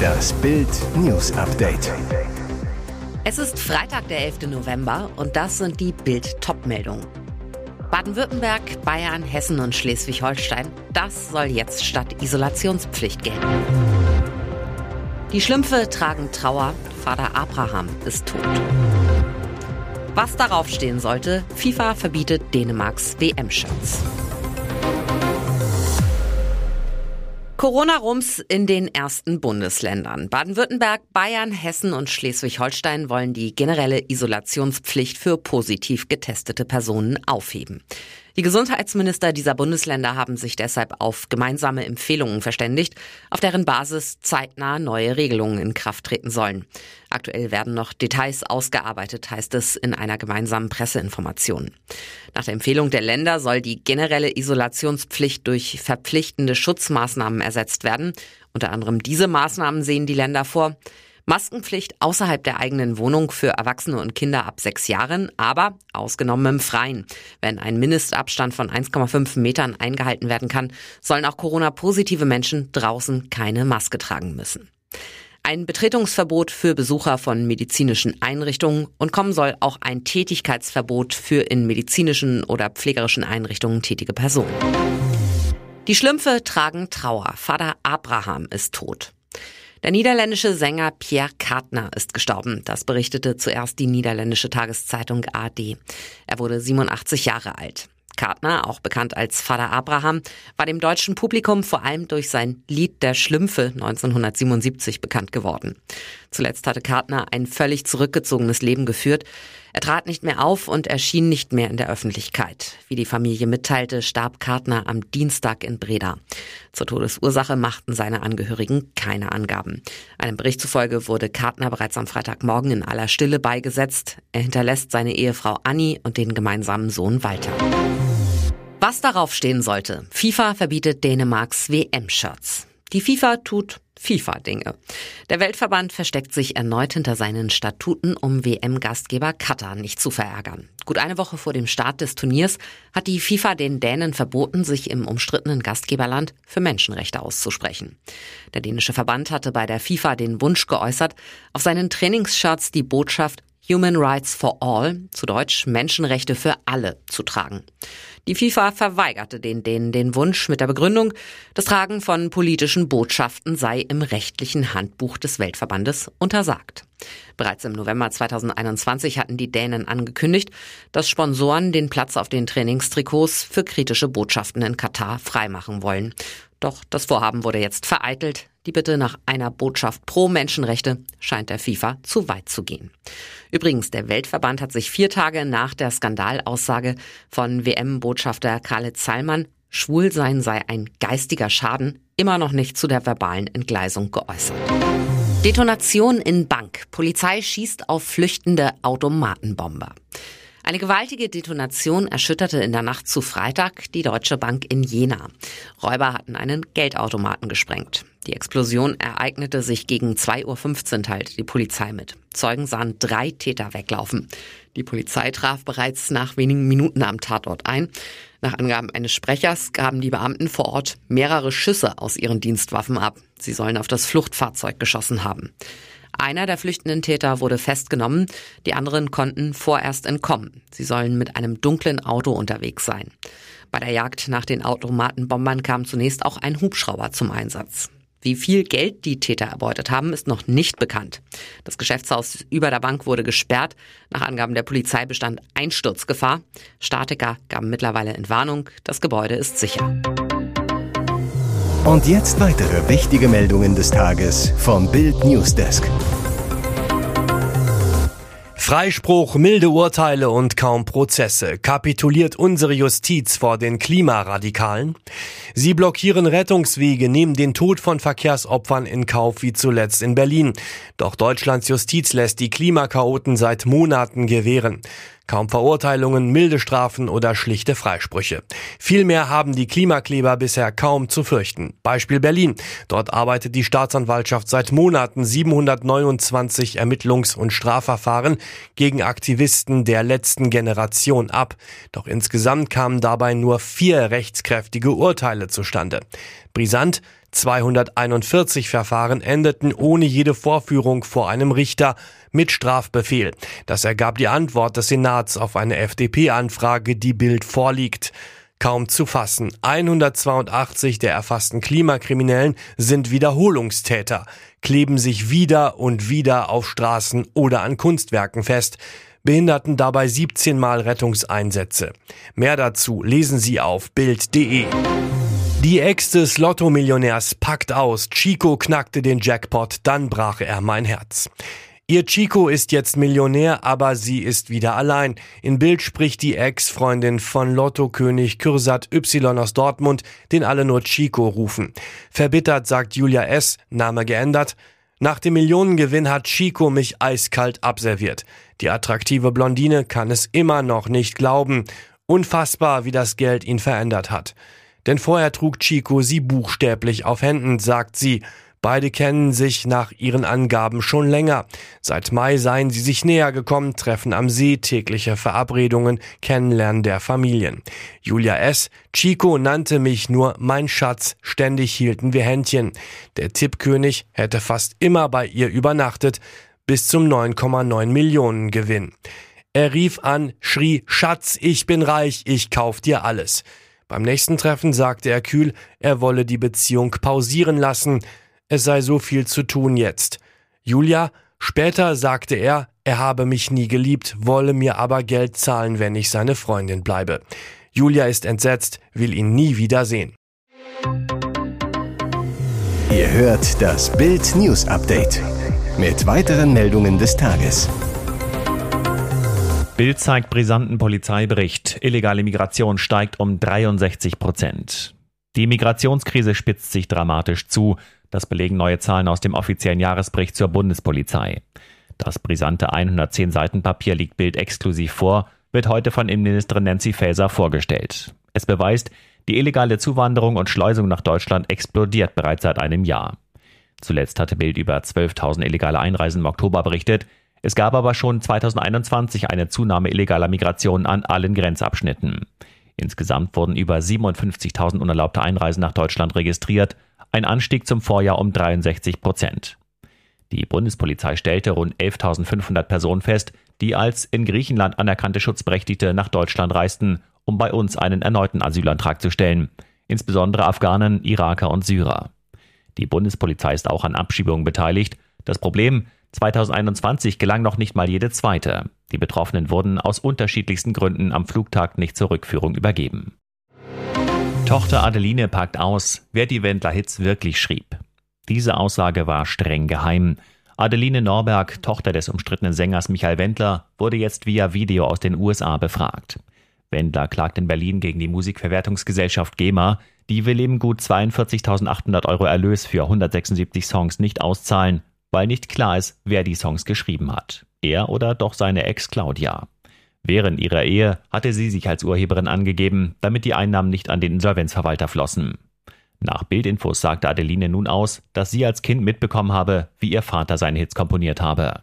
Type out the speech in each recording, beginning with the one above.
Das Bild News Update. Es ist Freitag, der 11. November und das sind die Bild Topmeldungen. Baden-Württemberg, Bayern, Hessen und Schleswig-Holstein, das soll jetzt statt Isolationspflicht gelten. Die Schlümpfe tragen Trauer, Vater Abraham ist tot. Was darauf stehen sollte, FIFA verbietet Dänemarks WM-Shirts. Corona-Rums in den ersten Bundesländern. Baden-Württemberg, Bayern, Hessen und Schleswig-Holstein wollen die generelle Isolationspflicht für positiv getestete Personen aufheben. Die Gesundheitsminister dieser Bundesländer haben sich deshalb auf gemeinsame Empfehlungen verständigt, auf deren Basis zeitnah neue Regelungen in Kraft treten sollen. Aktuell werden noch Details ausgearbeitet, heißt es in einer gemeinsamen Presseinformation. Nach der Empfehlung der Länder soll die generelle Isolationspflicht durch verpflichtende Schutzmaßnahmen ersetzt werden. Unter anderem diese Maßnahmen sehen die Länder vor. Maskenpflicht außerhalb der eigenen Wohnung für Erwachsene und Kinder ab sechs Jahren, aber ausgenommen im Freien. Wenn ein Mindestabstand von 1,5 Metern eingehalten werden kann, sollen auch Corona-positive Menschen draußen keine Maske tragen müssen. Ein Betretungsverbot für Besucher von medizinischen Einrichtungen und kommen soll auch ein Tätigkeitsverbot für in medizinischen oder pflegerischen Einrichtungen tätige Personen. Die Schlümpfe tragen Trauer. Vater Abraham ist tot. Der niederländische Sänger Pierre Kartner ist gestorben. Das berichtete zuerst die niederländische Tageszeitung AD. Er wurde 87 Jahre alt. Kartner, auch bekannt als Vater Abraham, war dem deutschen Publikum vor allem durch sein Lied der Schlümpfe 1977 bekannt geworden. Zuletzt hatte Kartner ein völlig zurückgezogenes Leben geführt. Er trat nicht mehr auf und erschien nicht mehr in der Öffentlichkeit. Wie die Familie mitteilte, starb Kartner am Dienstag in Breda. Zur Todesursache machten seine Angehörigen keine Angaben. Einem Bericht zufolge wurde Kartner bereits am Freitagmorgen in aller Stille beigesetzt. Er hinterlässt seine Ehefrau Annie und den gemeinsamen Sohn Walter. Was darauf stehen sollte, FIFA verbietet Dänemarks WM-Shirts. Die FIFA tut FIFA-Dinge. Der Weltverband versteckt sich erneut hinter seinen Statuten, um WM-Gastgeber Katar nicht zu verärgern. Gut eine Woche vor dem Start des Turniers hat die FIFA den Dänen verboten, sich im umstrittenen Gastgeberland für Menschenrechte auszusprechen. Der dänische Verband hatte bei der FIFA den Wunsch geäußert, auf seinen Trainingsshirts die Botschaft Human Rights for All, zu Deutsch Menschenrechte für alle, zu tragen. Die FIFA verweigerte den Dänen den Wunsch mit der Begründung, das Tragen von politischen Botschaften sei im rechtlichen Handbuch des Weltverbandes untersagt. Bereits im November 2021 hatten die Dänen angekündigt, dass Sponsoren den Platz auf den Trainingstrikots für kritische Botschaften in Katar freimachen wollen. Doch das Vorhaben wurde jetzt vereitelt. Die Bitte nach einer Botschaft pro Menschenrechte scheint der FIFA zu weit zu gehen. Übrigens, der Weltverband hat sich vier Tage nach der Skandalaussage von WM-Botschafter Khaled Salman, Schwulsein sei ein geistiger Schaden, immer noch nicht zu der verbalen Entgleisung geäußert. Detonation in Bank. Polizei schießt auf flüchtende Automatenbomber. Eine gewaltige Detonation erschütterte in der Nacht zu Freitag die Deutsche Bank in Jena. Räuber hatten einen Geldautomaten gesprengt. Die Explosion ereignete sich gegen 2.15 Uhr, teilte die Polizei mit. Zeugen sahen drei Täter weglaufen. Die Polizei traf bereits nach wenigen Minuten am Tatort ein. Nach Angaben eines Sprechers gaben die Beamten vor Ort mehrere Schüsse aus ihren Dienstwaffen ab. Sie sollen auf das Fluchtfahrzeug geschossen haben. Einer der flüchtenden Täter wurde festgenommen, die anderen konnten vorerst entkommen. Sie sollen mit einem dunklen Auto unterwegs sein. Bei der Jagd nach den Automatenbombern kam zunächst auch ein Hubschrauber zum Einsatz. Wie viel Geld die Täter erbeutet haben, ist noch nicht bekannt. Das Geschäftshaus über der Bank wurde gesperrt. Nach Angaben der Polizei bestand Einsturzgefahr. Statiker gaben mittlerweile Entwarnung. Das Gebäude ist sicher. Und jetzt weitere wichtige Meldungen des Tages vom Bild Newsdesk. Freispruch, milde Urteile und kaum Prozesse. Kapituliert unsere Justiz vor den Klimaradikalen? Sie blockieren Rettungswege, nehmen den Tod von Verkehrsopfern in Kauf, wie zuletzt in Berlin. Doch Deutschlands Justiz lässt die Klimakaoten seit Monaten gewähren. Kaum Verurteilungen, milde Strafen oder schlichte Freisprüche. Vielmehr haben die Klimakleber bisher kaum zu fürchten. Beispiel Berlin. Dort arbeitet die Staatsanwaltschaft seit Monaten 729 Ermittlungs- und Strafverfahren gegen Aktivisten der letzten Generation ab. Doch insgesamt kamen dabei nur vier rechtskräftige Urteile zustande. Brisant, 241 Verfahren endeten ohne jede Vorführung vor einem Richter mit Strafbefehl. Das ergab die Antwort des Senats auf eine FDP-Anfrage, die Bild vorliegt. Kaum zu fassen. 182 der erfassten Klimakriminellen sind Wiederholungstäter, kleben sich wieder und wieder auf Straßen oder an Kunstwerken fest behinderten dabei 17 Mal Rettungseinsätze. Mehr dazu lesen Sie auf Bild.de. Die Ex des Lotto-Millionärs packt aus. Chico knackte den Jackpot, dann brach er mein Herz. Ihr Chico ist jetzt Millionär, aber sie ist wieder allein. In Bild spricht die Ex-Freundin von Lottokönig Kürsat Y aus Dortmund, den alle nur Chico rufen. Verbittert sagt Julia S., Name geändert, nach dem Millionengewinn hat Chico mich eiskalt abserviert. Die attraktive Blondine kann es immer noch nicht glauben. Unfassbar, wie das Geld ihn verändert hat. Denn vorher trug Chico sie buchstäblich auf Händen, sagt sie. Beide kennen sich nach ihren Angaben schon länger. Seit Mai seien sie sich näher gekommen, treffen am See, tägliche Verabredungen, Kennenlernen der Familien. Julia S. Chico nannte mich nur mein Schatz, ständig hielten wir Händchen. Der Tippkönig hätte fast immer bei ihr übernachtet, bis zum 9,9 Millionen Gewinn. Er rief an, schrie, Schatz, ich bin reich, ich kauf dir alles. Beim nächsten Treffen sagte er kühl, er wolle die Beziehung pausieren lassen, es sei so viel zu tun jetzt. Julia, später sagte er, er habe mich nie geliebt, wolle mir aber Geld zahlen, wenn ich seine Freundin bleibe. Julia ist entsetzt, will ihn nie wiedersehen. Ihr hört das Bild News Update mit weiteren Meldungen des Tages. Bild zeigt brisanten Polizeibericht. Illegale Migration steigt um 63 Prozent. Die Migrationskrise spitzt sich dramatisch zu. Das belegen neue Zahlen aus dem offiziellen Jahresbericht zur Bundespolizei. Das brisante 110 Seiten Papier liegt Bild exklusiv vor, wird heute von Innenministerin Nancy Faeser vorgestellt. Es beweist, die illegale Zuwanderung und Schleusung nach Deutschland explodiert bereits seit einem Jahr. Zuletzt hatte Bild über 12.000 illegale Einreisen im Oktober berichtet. Es gab aber schon 2021 eine Zunahme illegaler Migration an allen Grenzabschnitten. Insgesamt wurden über 57.000 unerlaubte Einreisen nach Deutschland registriert, ein Anstieg zum Vorjahr um 63 Prozent. Die Bundespolizei stellte rund 11.500 Personen fest, die als in Griechenland anerkannte Schutzberechtigte nach Deutschland reisten, um bei uns einen erneuten Asylantrag zu stellen, insbesondere Afghanen, Iraker und Syrer. Die Bundespolizei ist auch an Abschiebungen beteiligt. Das Problem, 2021 gelang noch nicht mal jede zweite. Die Betroffenen wurden aus unterschiedlichsten Gründen am Flugtag nicht zur Rückführung übergeben. Tochter Adeline packt aus, wer die Wendler-Hits wirklich schrieb. Diese Aussage war streng geheim. Adeline Norberg, Tochter des umstrittenen Sängers Michael Wendler, wurde jetzt via Video aus den USA befragt. Wendler klagt in Berlin gegen die Musikverwertungsgesellschaft GEMA. Die will ihm gut 42.800 Euro Erlös für 176 Songs nicht auszahlen, weil nicht klar ist, wer die Songs geschrieben hat. Er oder doch seine Ex Claudia. Während ihrer Ehe hatte sie sich als Urheberin angegeben, damit die Einnahmen nicht an den Insolvenzverwalter flossen. Nach Bildinfos sagte Adeline nun aus, dass sie als Kind mitbekommen habe, wie ihr Vater seine Hits komponiert habe.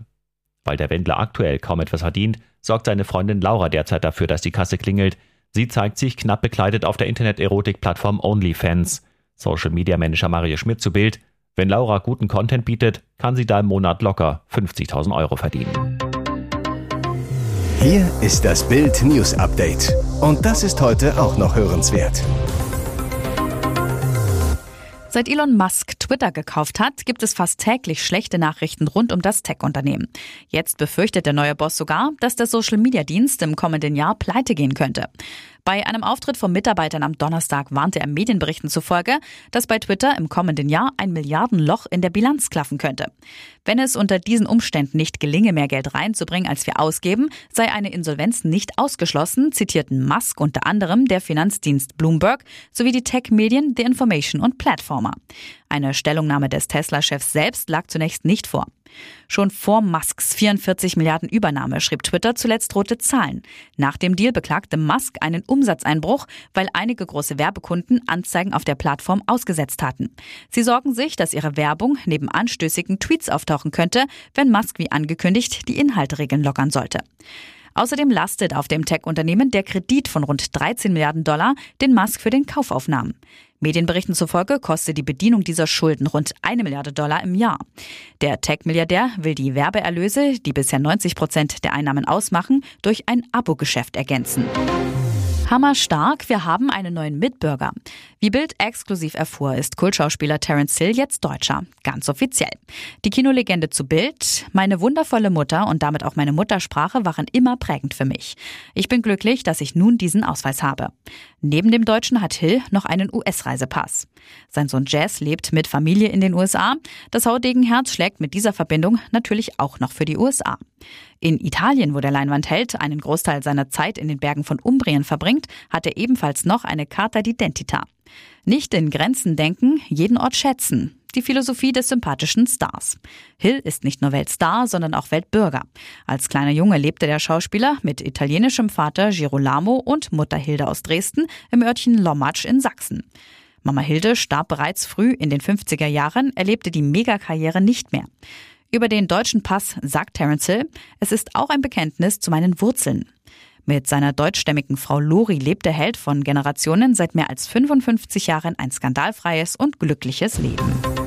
Weil der Wendler aktuell kaum etwas verdient, sorgt seine Freundin Laura derzeit dafür, dass die Kasse klingelt. Sie zeigt sich knapp bekleidet auf der Internet-Erotik-Plattform OnlyFans. Social Media Manager Mario Schmidt zu Bild. Wenn Laura guten Content bietet, kann sie da im Monat locker 50.000 Euro verdienen. Hier ist das Bild News Update. Und das ist heute auch noch hörenswert. Seit Elon Musk Twitter gekauft hat, gibt es fast täglich schlechte Nachrichten rund um das Tech-Unternehmen. Jetzt befürchtet der neue Boss sogar, dass der Social-Media-Dienst im kommenden Jahr pleite gehen könnte. Bei einem Auftritt von Mitarbeitern am Donnerstag warnte er Medienberichten zufolge, dass bei Twitter im kommenden Jahr ein Milliardenloch in der Bilanz klaffen könnte. Wenn es unter diesen Umständen nicht gelinge, mehr Geld reinzubringen, als wir ausgeben, sei eine Insolvenz nicht ausgeschlossen, zitierten Musk unter anderem der Finanzdienst Bloomberg sowie die Tech-Medien The Information und Platformer. Eine Stellungnahme des Tesla-Chefs selbst lag zunächst nicht vor. Schon vor Musks 44 Milliarden Übernahme schrieb Twitter zuletzt rote Zahlen. Nach dem Deal beklagte Musk einen Umsatzeinbruch, weil einige große Werbekunden Anzeigen auf der Plattform ausgesetzt hatten. Sie sorgen sich, dass ihre Werbung neben anstößigen Tweets auftauchen könnte, wenn Musk wie angekündigt die Inhalteregeln lockern sollte. Außerdem lastet auf dem Tech-Unternehmen der Kredit von rund 13 Milliarden Dollar, den Musk für den Kauf aufnahm. Medienberichten zufolge kostet die Bedienung dieser Schulden rund eine Milliarde Dollar im Jahr. Der Tech-Milliardär will die Werbeerlöse, die bisher 90 Prozent der Einnahmen ausmachen, durch ein Abo-Geschäft ergänzen. Hammer stark, wir haben einen neuen Mitbürger. Wie Bild exklusiv erfuhr, ist Kultschauspieler Terence Hill jetzt Deutscher. Ganz offiziell. Die Kinolegende zu Bild. Meine wundervolle Mutter und damit auch meine Muttersprache waren immer prägend für mich. Ich bin glücklich, dass ich nun diesen Ausweis habe. Neben dem Deutschen hat Hill noch einen US-Reisepass. Sein Sohn Jazz lebt mit Familie in den USA. Das Hautdegenherz schlägt mit dieser Verbindung natürlich auch noch für die USA. In Italien, wo der Leinwandheld einen Großteil seiner Zeit in den Bergen von Umbrien verbringt, hat er ebenfalls noch eine Carta d'identità. Nicht in Grenzen denken, jeden Ort schätzen. Die Philosophie des sympathischen Stars. Hill ist nicht nur Weltstar, sondern auch Weltbürger. Als kleiner Junge lebte der Schauspieler mit italienischem Vater Girolamo und Mutter Hilde aus Dresden im Örtchen Lommatsch in Sachsen. Mama Hilde starb bereits früh in den 50er Jahren, erlebte die Megakarriere nicht mehr. Über den deutschen Pass sagt Terence Hill, es ist auch ein Bekenntnis zu meinen Wurzeln. Mit seiner deutschstämmigen Frau Lori lebt der Held von Generationen seit mehr als 55 Jahren ein skandalfreies und glückliches Leben.